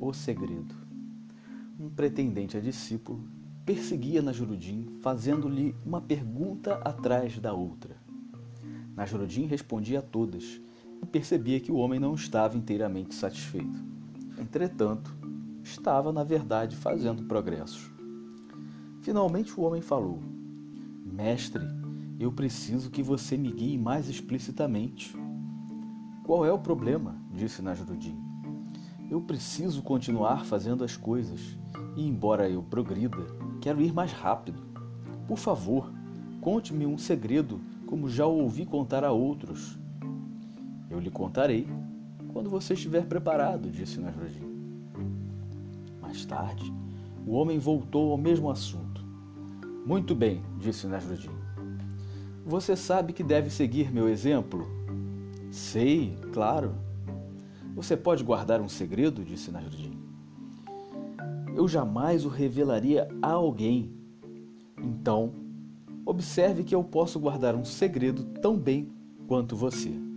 O segredo. Um pretendente a discípulo perseguia Najrudim, fazendo-lhe uma pergunta atrás da outra. Najrudim respondia a todas e percebia que o homem não estava inteiramente satisfeito. Entretanto, estava, na verdade, fazendo progressos. Finalmente o homem falou: Mestre, eu preciso que você me guie mais explicitamente. Qual é o problema? disse Najrudim. Eu preciso continuar fazendo as coisas e, embora eu progrida, quero ir mais rápido. Por favor, conte-me um segredo como já o ouvi contar a outros. Eu lhe contarei quando você estiver preparado, disse Nasruddin. Mais tarde, o homem voltou ao mesmo assunto. Muito bem, disse Nasruddin. Você sabe que deve seguir meu exemplo? Sei, claro. Você pode guardar um segredo? disse Nasruddin. Eu jamais o revelaria a alguém. Então, observe que eu posso guardar um segredo tão bem quanto você.